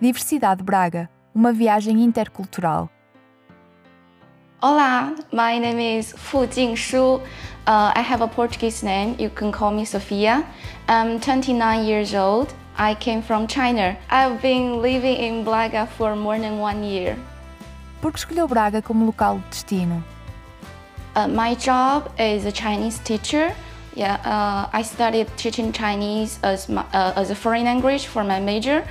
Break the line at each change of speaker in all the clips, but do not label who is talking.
Diversidade Braga, uma viagem intercultural.
Olá, my name is Fu Jingshu. Uh, I have a Portuguese name. You can call me Sofia. I'm 29 years old. I came from China. I've been living in Braga for more than one year.
Por que escolheu Braga como local de destino?
Uh, my job is a Chinese teacher. Yeah, uh, I studied teaching Chinese as, my, uh, as a foreign language for my major.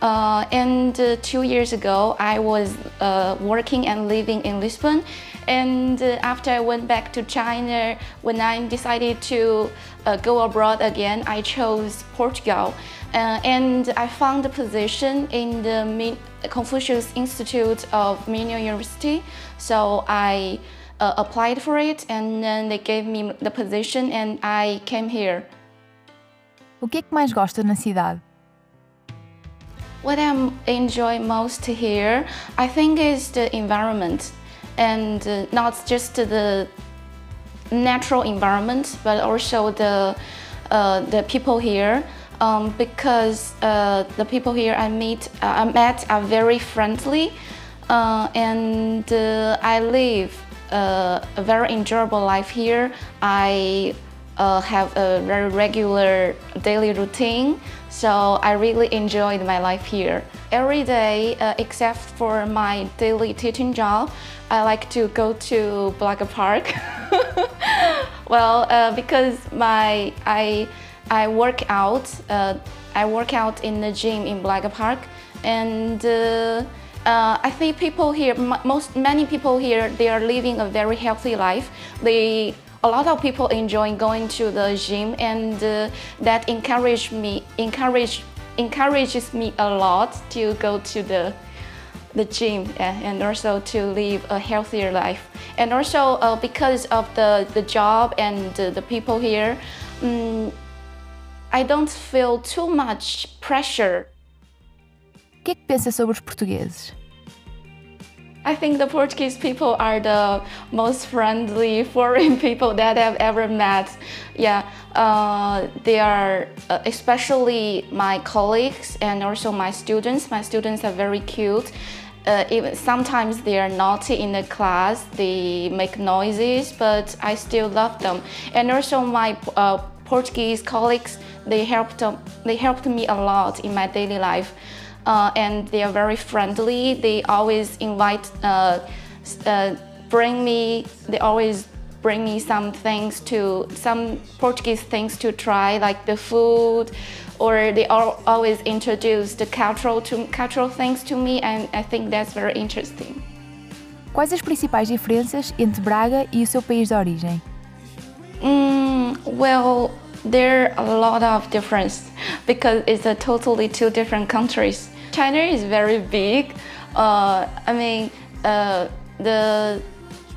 Uh, and uh, two years ago, I was uh, working and living in Lisbon. And uh, after I went back to China, when I decided to uh, go abroad again, I chose Portugal. Uh, and I found a position in the Min Confucius Institute of Minho University. So I applied for it, and then they gave me the position, and I came here.
O que é que mais gosta na cidade?
What I enjoy most here, I think, is the environment, and uh, not just the natural environment, but also the uh, the people here. Um, because uh, the people here I meet, uh, I met are very friendly, uh, and uh, I live a very enjoyable life here. I uh, have a very regular daily routine, so I really enjoyed my life here. Every day, uh, except for my daily teaching job, I like to go to Blaga Park. well, uh, because my I I work out. Uh, I work out in the gym in Blaga Park, and uh, uh, I think people here, most many people here, they are living a very healthy life. They a lot of people enjoy going to the gym and uh, that encourage me encourage encourages me a lot to go to the the gym and also to live a healthier life and also uh, because of the the job and the, the people here um, I don't feel too much pressure
O que é que pensa sobre os portugueses?
I think the Portuguese people are the most friendly foreign people that I've ever met. Yeah, uh, they are, uh, especially my colleagues and also my students. My students are very cute. Uh, even sometimes they are naughty in the class. They make noises, but I still love them. And also my uh, Portuguese colleagues, they helped they helped me a lot in my daily life uh, and they are very friendly. They always invite, uh, uh, bring me, they always bring me some things to, some Portuguese things to try, like the food, or they always introduce the cultural, to, cultural things to me, and I think that's very interesting.
Quais as principais diferenças entre Braga e o seu país de origem?
Mm, well, there are a lot of difference because it's a totally two different countries. China is very big. Uh, I mean, uh, the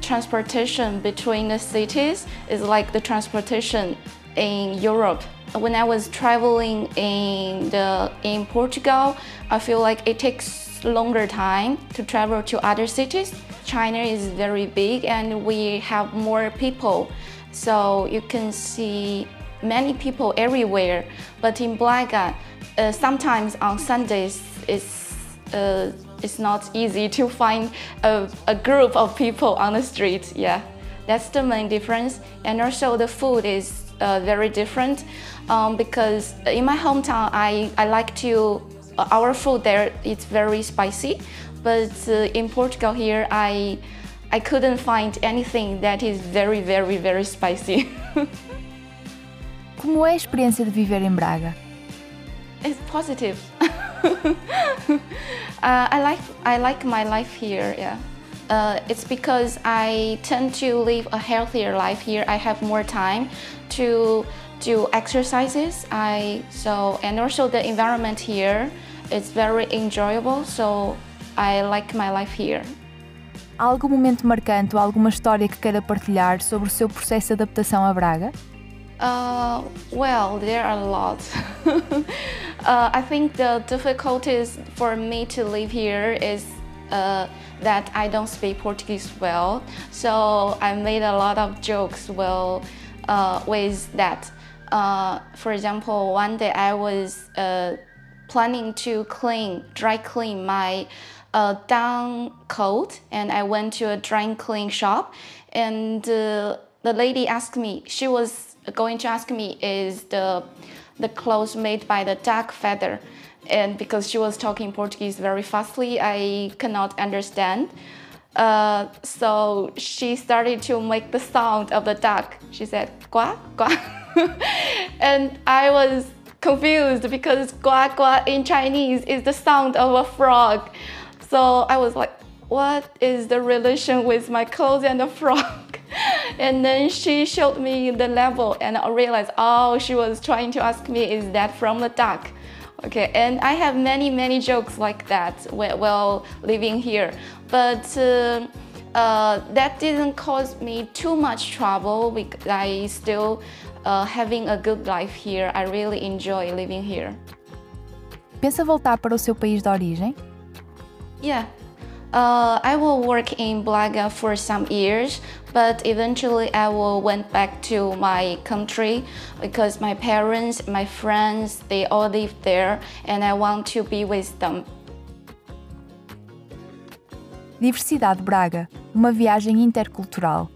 transportation between the cities is like the transportation in Europe. When I was traveling in the in Portugal, I feel like it takes longer time to travel to other cities. China is very big and we have more people. So you can see many people everywhere. But in Braga, uh, sometimes on Sundays, it's, uh, it's not easy to find a, a group of people on the street. Yeah, that's the main difference. And also the food is uh, very different um, because in my hometown, I, I like to, uh, our food there, it's very spicy. But uh, in Portugal here, I, I couldn't find anything that is very, very, very spicy.
Como é a experiência de viver em Braga?
It's positive. uh, I like I like my life here. Yeah. Uh, it's because I tend to live a healthier life here. I have more time to do exercises. I so and also the environment here is very enjoyable. So I like my life here.
Há algum momento marcante ou alguma história que queira partilhar sobre o seu processo de adaptação a Braga?
Uh, well, there are a lot. uh, I think the difficulties for me to live here is uh, that I don't speak Portuguese well. So I made a lot of jokes well uh, with that. Uh, for example, one day I was uh, planning to clean, dry clean my uh, down coat, and I went to a dry clean shop, and uh, the lady asked me. She was going to ask me, "Is the the clothes made by the duck feather?" And because she was talking Portuguese very fastly, I cannot understand. Uh, so she started to make the sound of the duck. She said, gua, gua. and I was confused because gua, gua in Chinese is the sound of a frog. So I was like, "What is the relation with my clothes and the frog?" and then she showed me the level, and I realized, oh, she was trying to ask me, "Is that from the duck?" Okay, and I have many, many jokes like that while living here. But uh, uh, that didn't cause me too much trouble because I still uh, having a good life here. I really enjoy living here.
Pensa voltar para o seu país de origem?
Yeah, uh, I will work in Braga for some years, but eventually I will went back to my country because my parents, my friends, they all live there, and I want to be with them.
DiverCidade Braga, uma viagem intercultural.